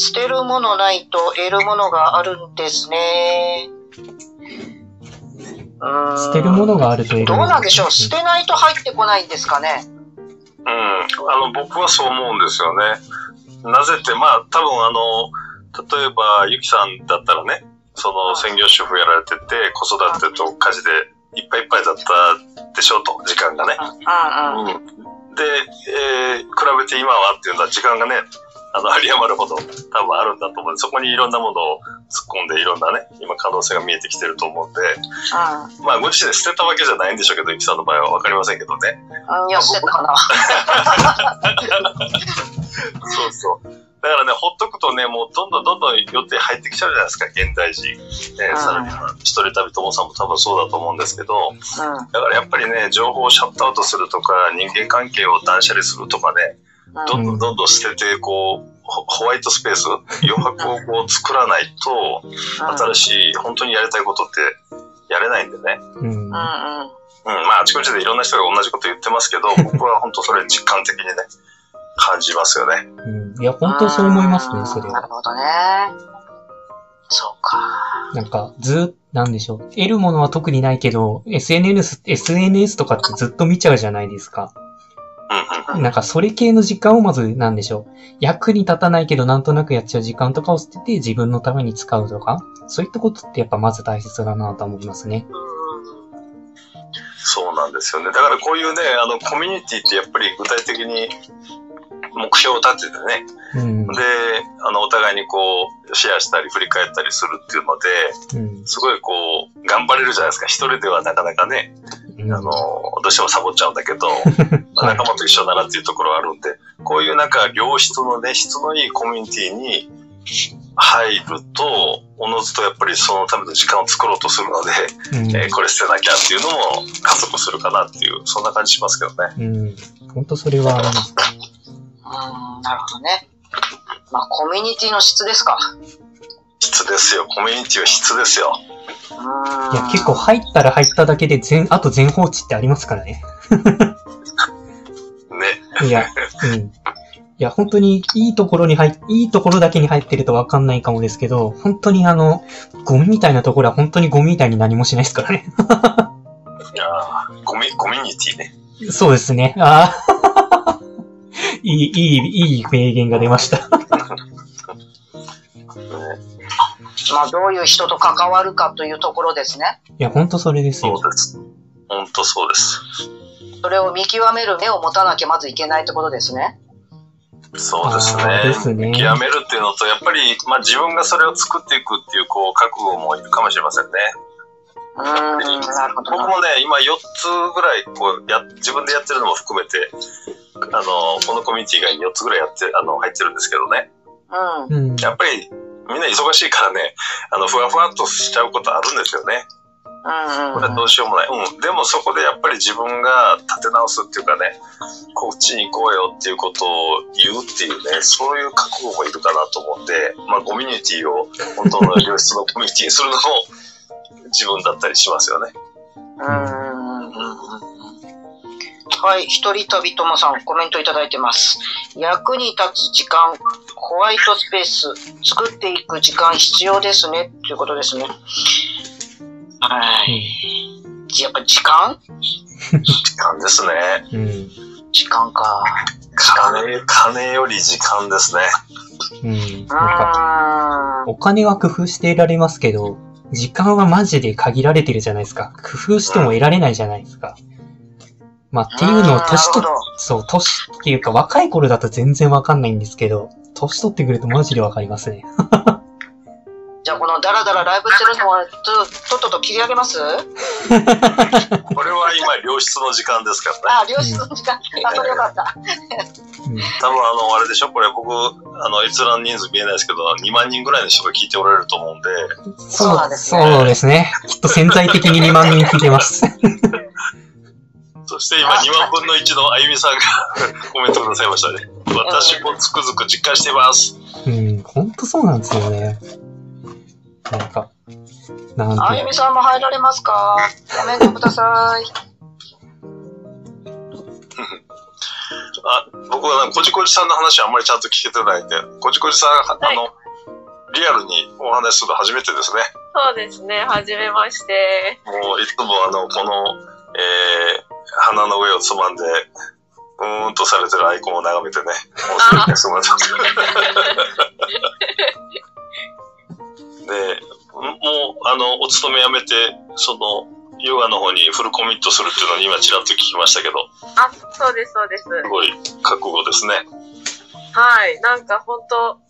捨てるものないと得るものがあるんですね。捨てるものがあると得るどうなんでしょう？捨てないと入ってこないんですかね？うん。あの、僕はそう思うんですよね。なぜって、まあ、多分あの、例えば、ゆきさんだったらね、その専業主婦やられてて、子育てと家事でいっぱいいっぱいだったでしょうと、時間がね。うんうん。で、えー、比べて今はっていうのは時間がね、あの、有り余るほど多分あるんだと思う。そこにいろんなものを突っ込んでいろんなね、今可能性が見えてきてると思うんで、うん、まあ、ご自身で捨てたわけじゃないんでしょうけど、ゆきさんの場合はわかりませんけどね。うん、いや、捨てたかな。そうそう。だからね、ほっとくとね、もうどんどんどんどん予定入ってきちゃうじゃないですか、現代人。えー、さらには、一人旅友さんも多分そうだと思うんですけど、うん、だからやっぱりね、情報をシャットアウトするとか、人間関係を断捨離するとかね、どんどんどんどん捨てて、こう、ホワイトスペース、余白をこう作らないと、新しい、本当にやりたいことってやれないんでね。うん。うんうん。うん、まあ、あちこちでいろんな人が同じこと言ってますけど、僕は本当それ実感的にね、感じますよね。うん。いや、本当そう思いますね、それは。なるほどね。そうか。なんか、ずなんでしょう。得るものは特にないけど、SNS、SNS とかってずっと見ちゃうじゃないですか。なんかそれ系の時間をまず、なんでしょう。役に立たないけどなんとなくやっちゃう時間とかを捨てて自分のために使うとか、そういったことってやっぱまず大切だなと思いますね。そうなんですよね。だからこういうね、あの、コミュニティってやっぱり具体的に目標を立ててね、うん、で、あの、お互いにこう、シェアしたり振り返ったりするっていうので、うん、すごいこう、頑張れるじゃないですか。一人ではなかなかね、うん、あの、どうしてもサボっちゃうんだけど、仲間と一緒ならっていうところがあるんで、こういうなんか良質のね、質のいいコミュニティに入ると、おのずとやっぱりそのための時間を作ろうとするので、うん、えー、これ捨てなきゃっていうのも加速するかなっていう、そんな感じしますけどね。うん。本当それはあります。うん、なるほどね。まあ、コミュニティの質ですか。質ですよ。コミュニティは質ですよ。いや、結構入ったら入っただけで全、あと全放置ってありますからね。ね。いや、うん。いや、本当にいいところに入いいところだけに入ってるとわかんないかもですけど、本当にあの、ゴミみたいなところは本当にゴミみたいに何もしないですからね。いやゴミ、コミュニティね。そうですね。ああ。いい、いい、いい名言が出ました。まあ、どういう人と関わるかというところですね。いや、本当それですよ。そうです。本当そうです。それを見極める目を持たなきゃまずいけないってことですね。そうですね。ですね見極めるっていうのと、やっぱり、まあ、自分がそれを作っていくっていう、こう、覚悟もいるかもしれませんね。うん、なるほど。僕もね、今4つぐらい、こう、や、自分でやってるのも含めて、あの、このコミュニティ以外に4つぐらいやって、あの、入ってるんですけどね。うん。やっぱり、みんな忙しいからね、あの、ふわふわっとしちゃうことあるんですよね。うんこれはどうしようもない。うん。でもそこでやっぱり自分が立て直すっていうかね、こっちに行こうよっていうことを言うっていうね、そういう覚悟もいるかなと思って、まあコミュニティを本当の良質のコミュニティにするのも自分だったりしますよね。うん。はい、一人旅友さん、コメントいただいてます。役に立つ時間、ホワイトスペース、作っていく時間必要ですね、ということですね。はい。やっぱ時間？時間ですね。うん。時間か。金、金より時間ですね。うん。なんか、お金は工夫して得られますけど、時間はマジで限られてるじゃないですか。工夫しても得られないじゃないですか。まあ、っていうのを年と、そう、年っていうか若い頃だと全然わかんないんですけど、年取ってくるとマジでわかりますね。じゃあこのダラダラライブしてるのはととっとと切り上げます？これは今良質の時間ですからね。あ、良質の時間。うん、あ、それよかった。多分あの、あれでしょこれ僕、あの、閲覧人数見えないですけど、2万人ぐらいの人が聞いておられると思うんで。そうなんですね。そうですね。きっと潜在的に2万人聞いてます。そして今2万分の1のあゆみさんが コメントくださいましたね。私もつくづく実感しています。うん、ほんとそうなんですよね。なんか、なんて。あゆみさんも入られますか？コメントください。あ僕はこじこじさんの話はあんまりちゃんと聞けてないんで、こじこじさん、はい、あの、リアルにお話しするの初めてですね。そうですね、はじめまして。もういつもあの、この、えー、鼻の上をつまんで、うーんとされてるアイコンを眺めてね、もうそれですま で、もう、あの、お勤め辞めて、その、ヨガの方にフルコミットするっていうのに今ちらっと聞きましたけど。あ、そうです、そうです。すごい覚悟ですね。はい、なんか本当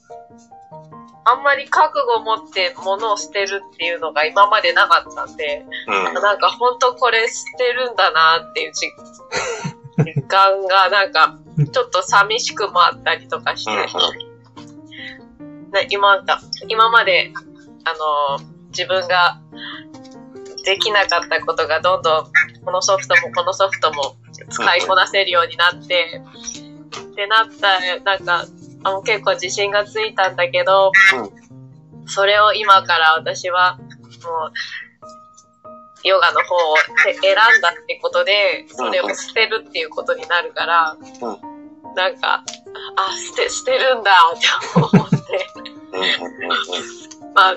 あんまり覚悟を持って物を捨てるっていうのが今までなかったんで、うん、なんか本当これ捨てるんだなっていう実感がなんかちょっと寂しくもあったりとかして、うん、今今まであの自分ができなかったことがどんどんこのソフトもこのソフトも使いこなせるようになって、ってなったらなんかあの結構自信がついたんだけど、うん、それを今から私はもうヨガの方を選んだってことでそれを捨てるっていうことになるから、うん、なんかあ捨て捨てるんだって思って。まあ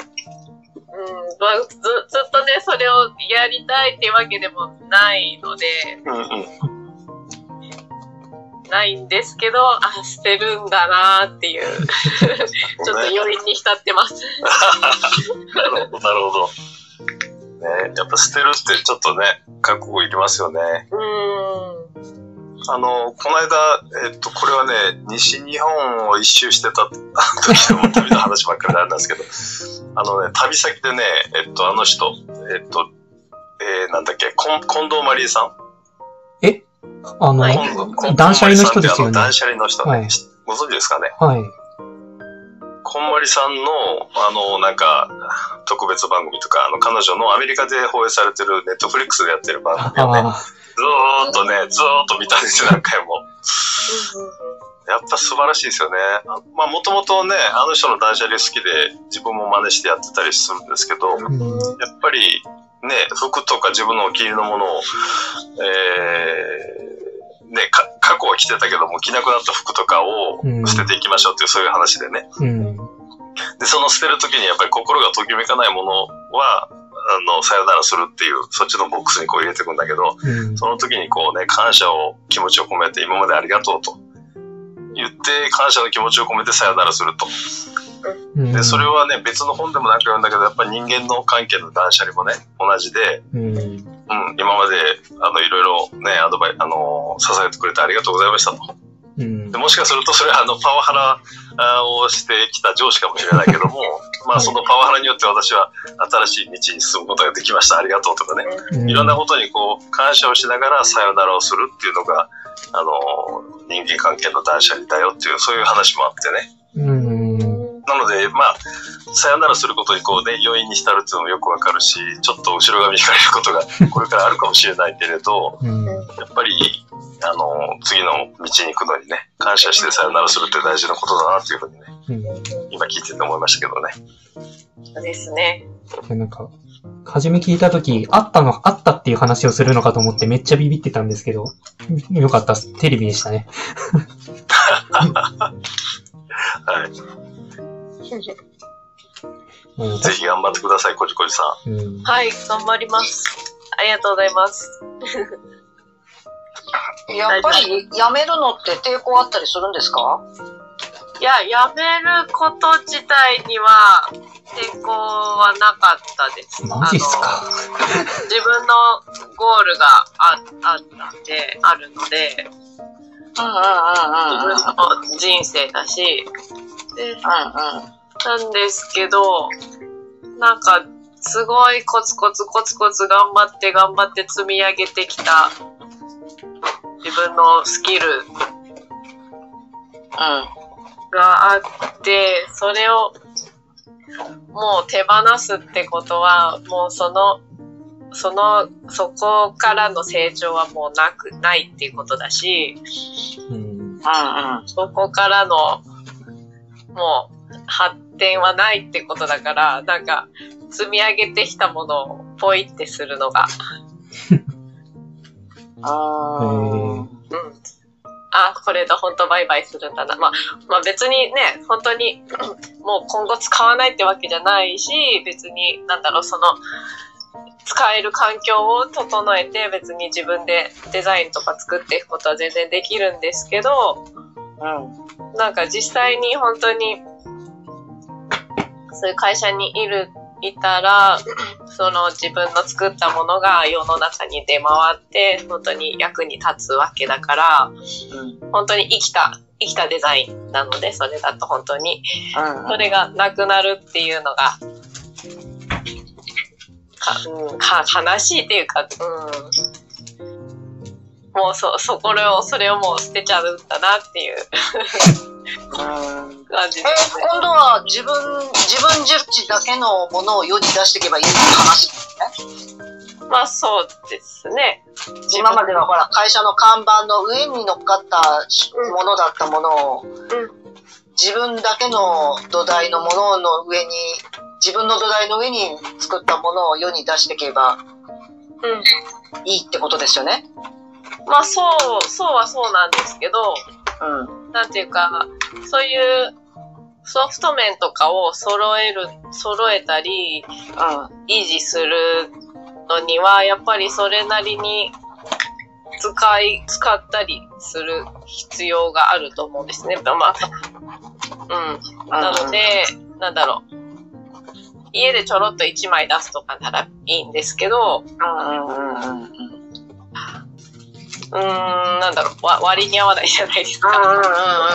うん、ずずっとねそれをやりたいっていうわけでもないので、うんうんないんですけど、あ、捨てるんだなっていう、ちょっと余韻に浸ってます。なるほど、なるほど。ね、やっぱ捨てるってちょっとね、覚悟いりますよね。うん。あの、この間、えっと、これはね、西日本を一周してた時の旅の話ばっかりなんですけど、あのね、旅先でね、えっと、あの人、えっと、えー、なんだっけ、近藤マリーさん？あの、断捨離の人ですよね。断捨離の人、はい、ご存知ですかね？はい。こんまりさんの、あの、なんか、特別番組とか、あの、彼女のアメリカで放映されてるネットフリックスでやってる番組をね、ずーっとね、ずーっと見たんですよ、何回も。やっぱ素晴らしいですよね。まあ、もともとね、あの人の断捨離好きで、自分も真似してやってたりするんですけど、やっぱり、ね、服とか自分のお気に入りのものを、えー、ね、過去は着てたけども着なくなった服とかを捨てていきましょうっていう、そういう話でね。うん、で、その捨てる時にやっぱり心がときめかないものは、あの、さよならするっていう、そっちのボックスにこう入れていくんだけど、うん、その時にこうね、感謝を、気持ちを込めて、今までありがとうと言って、感謝の気持ちを込めてさよならすると。で、それはね、別の本でもなんか読んだけど、やっぱり人間の関係の断捨離もね、同じで、うん、うん、今まで、あの、いろいろね、アドバイ、あの、支えてくれてありがとうございましたと。うん、でもしかするとそれはあのパワハラをしてきた上司かもしれないけども、まあそのパワハラによって私は新しい道に進むことができました、ありがとうとかね、うん、いろんなことにこう感謝をしながらさよならをするっていうのが、あの、人間関係の断捨離だよっていう、そういう話もあってね。うん。なので、まあ、さよならすることにこうね、要因に浸るっていうのもよくわかるし、ちょっと後ろ髪引かれることが これからあるかもしれないけれど、うん、やっぱり、あの、次の道に行くのにね、感謝してさよならするって大事なことだなっていうふうにね、うん、今聞いてて思いましたけどね。そうですね。なんか、初め聞いたとき、あったの、あったっていう話をするのかと思ってめっちゃビビってたんですけど、よかった、テレビでしたね。はい。ぜひ頑張ってください、こじこじさん。うん、はい、頑張ります。ありがとうございます。やっぱりやめるのって抵抗あったりするんですか？いや、やめること自体には抵抗はなかったです。マジっすか？自分のゴールがああったんで、あるので、自分の人生だし、で、うんうんなんですけど、なんか、すごいコツコツコツコツ頑張って頑張って積み上げてきた自分のスキル、うん、があって、それをもう手放すってことは、もうその、その、そこからの成長はもうなく、ないっていうことだし、うん、うんうん、そこからの、もう、発点はないってことだから、なんか、積み上げてきたものをポイってするのが。あうん。あ、これで本当バイバイするんだな。まあ、まあ別にね、本当に もう今後使わないってわけじゃないし、別になんだろう、その、使える環境を整えて別に自分でデザインとか作っていくことは全然できるんですけど、うん、なんか実際に本当にそういう会社にいるいたら その自分の作ったものが世の中に出回って本当に役に立つわけだから、うん、本当に生きた生きたデザインなのでそれだと本当に、それがなくなるっていうのがか、うん、か悲しいっていうか、うん、もうそ、そこを、それをもう捨てちゃうんだなっていう感じですね。今度は自分、自分自だけのものを世に出していけばいいって話ですね。まあそうですね。今まではほら、会社の看板の上に乗っかったものだったものを、うん、自分だけの土台のものの上に自分の土台の上に作ったものを世に出していけば、うん、いいってことですよね。まあ、そう、そうはそうなんですけど、うん。なんていうか、そういうソフト面とかを揃える、揃えたり、うん、維持するのには、やっぱりそれなりに使い、使ったりする必要があると思うんですね。まあ、うん。なので、なんだろう。家でちょろっと1枚出すとかならいいんですけど、うん、なんだろう、わ割に合わないじゃないですか。うんう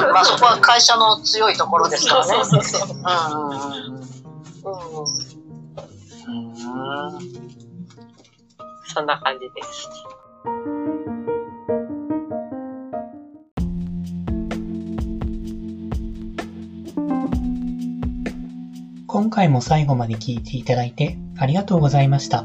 んうん、まあそこは会社の強いところですからね。そうそうそう。うんうんうん。そんな感じです。今回も最後まで聞いていただいてありがとうございました。